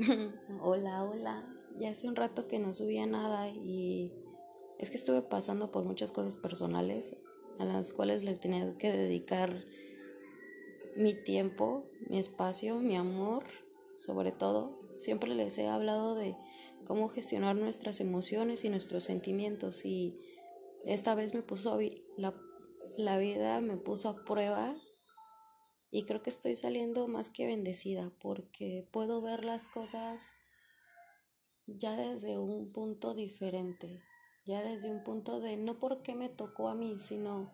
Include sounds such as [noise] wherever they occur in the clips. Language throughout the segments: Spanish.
[laughs] hola, hola. Ya hace un rato que no subía nada y es que estuve pasando por muchas cosas personales a las cuales le tenía que dedicar mi tiempo, mi espacio, mi amor, sobre todo. Siempre les he hablado de cómo gestionar nuestras emociones y nuestros sentimientos y esta vez me puso la, la vida me puso a prueba y creo que estoy saliendo más que bendecida porque puedo ver las cosas ya desde un punto diferente, ya desde un punto de no porque me tocó a mí, sino,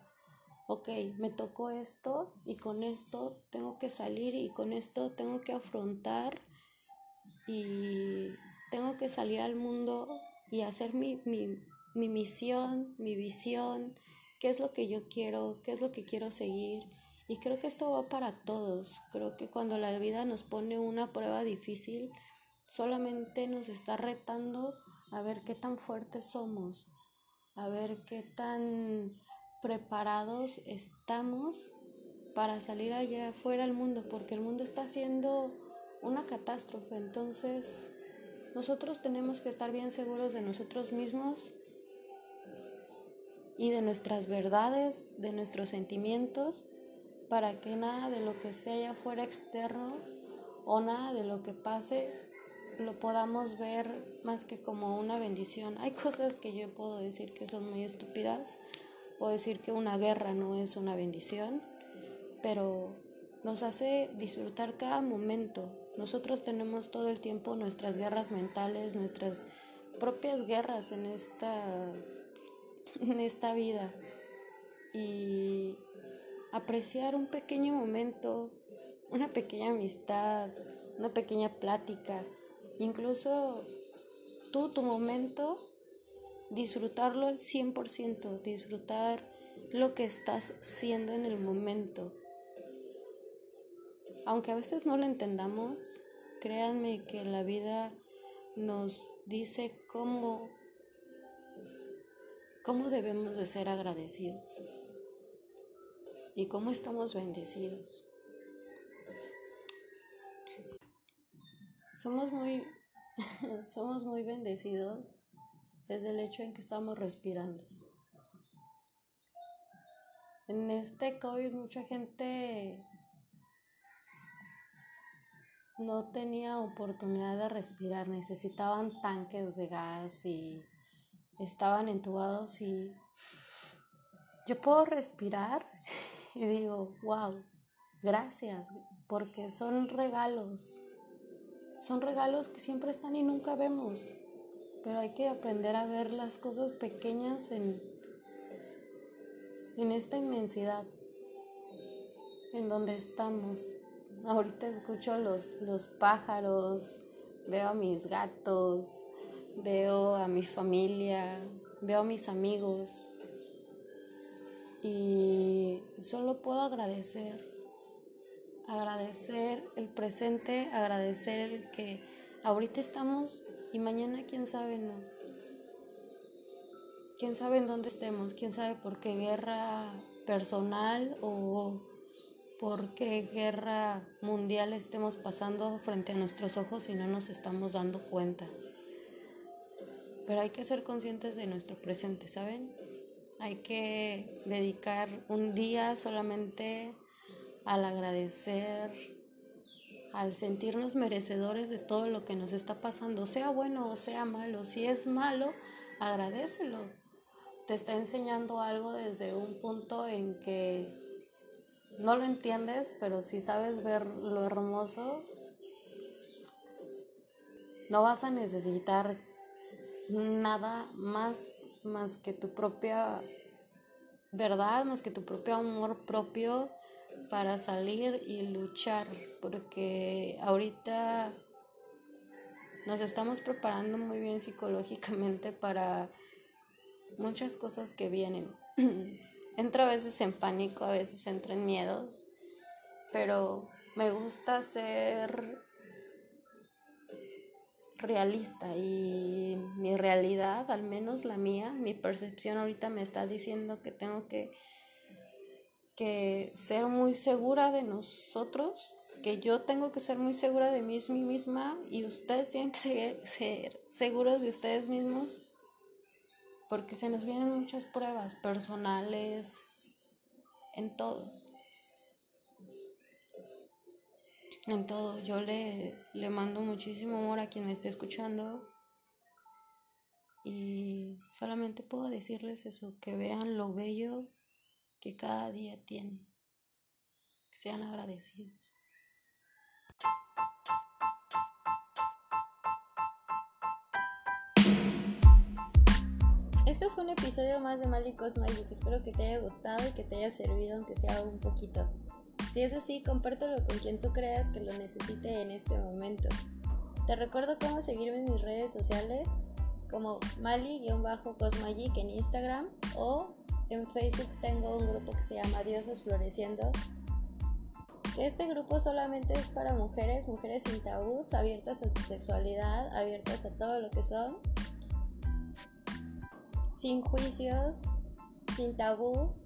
ok, me tocó esto y con esto tengo que salir y con esto tengo que afrontar y tengo que salir al mundo y hacer mi, mi, mi misión, mi visión, qué es lo que yo quiero, qué es lo que quiero seguir y creo que esto va para todos. Creo que cuando la vida nos pone una prueba difícil, solamente nos está retando a ver qué tan fuertes somos, a ver qué tan preparados estamos para salir allá afuera al mundo, porque el mundo está siendo una catástrofe. Entonces, nosotros tenemos que estar bien seguros de nosotros mismos y de nuestras verdades, de nuestros sentimientos para que nada de lo que esté allá afuera externo o nada de lo que pase lo podamos ver más que como una bendición. Hay cosas que yo puedo decir que son muy estúpidas, puedo decir que una guerra no es una bendición, pero nos hace disfrutar cada momento. Nosotros tenemos todo el tiempo nuestras guerras mentales, nuestras propias guerras en esta, en esta vida. Y apreciar un pequeño momento, una pequeña amistad, una pequeña plática, incluso tú, tu momento, disfrutarlo al 100%, disfrutar lo que estás siendo en el momento. Aunque a veces no lo entendamos, créanme que la vida nos dice cómo, cómo debemos de ser agradecidos y cómo estamos bendecidos. Somos muy, [laughs] somos muy bendecidos desde el hecho en que estamos respirando. En este COVID mucha gente no tenía oportunidad de respirar, necesitaban tanques de gas y estaban entubados y yo puedo respirar [laughs] y digo, wow, gracias, porque son regalos, son regalos que siempre están y nunca vemos, pero hay que aprender a ver las cosas pequeñas en, en esta inmensidad, en donde estamos. Ahorita escucho los, los pájaros, veo a mis gatos, veo a mi familia, veo a mis amigos y solo puedo agradecer, agradecer el presente, agradecer el que ahorita estamos y mañana quién sabe no. Quién sabe en dónde estemos, quién sabe por qué guerra personal o por qué guerra mundial estemos pasando frente a nuestros ojos y no nos estamos dando cuenta. Pero hay que ser conscientes de nuestro presente, ¿saben? Hay que dedicar un día solamente al agradecer, al sentirnos merecedores de todo lo que nos está pasando, sea bueno o sea malo. Si es malo, agradecelo. Te está enseñando algo desde un punto en que no lo entiendes, pero si sabes ver lo hermoso, no vas a necesitar nada más más que tu propia verdad, más que tu propio amor propio para salir y luchar, porque ahorita nos estamos preparando muy bien psicológicamente para muchas cosas que vienen. [clears throat] entro a veces en pánico, a veces entro en miedos, pero me gusta ser realista y mi realidad, al menos la mía, mi percepción ahorita me está diciendo que tengo que, que ser muy segura de nosotros, que yo tengo que ser muy segura de mí misma y ustedes tienen que ser, ser seguros de ustedes mismos porque se nos vienen muchas pruebas personales en todo. En todo, yo le, le mando muchísimo amor a quien me esté escuchando y solamente puedo decirles eso, que vean lo bello que cada día tiene, que sean agradecidos. Este fue un episodio más de Malicos Magic. Espero que te haya gustado y que te haya servido, aunque sea un poquito. Si es así, compártelo con quien tú creas que lo necesite en este momento. Te recuerdo cómo seguirme en mis redes sociales como Mali-Cosmagic en Instagram o en Facebook tengo un grupo que se llama Dioses Floreciendo. Este grupo solamente es para mujeres, mujeres sin tabús, abiertas a su sexualidad, abiertas a todo lo que son sin juicios, sin tabús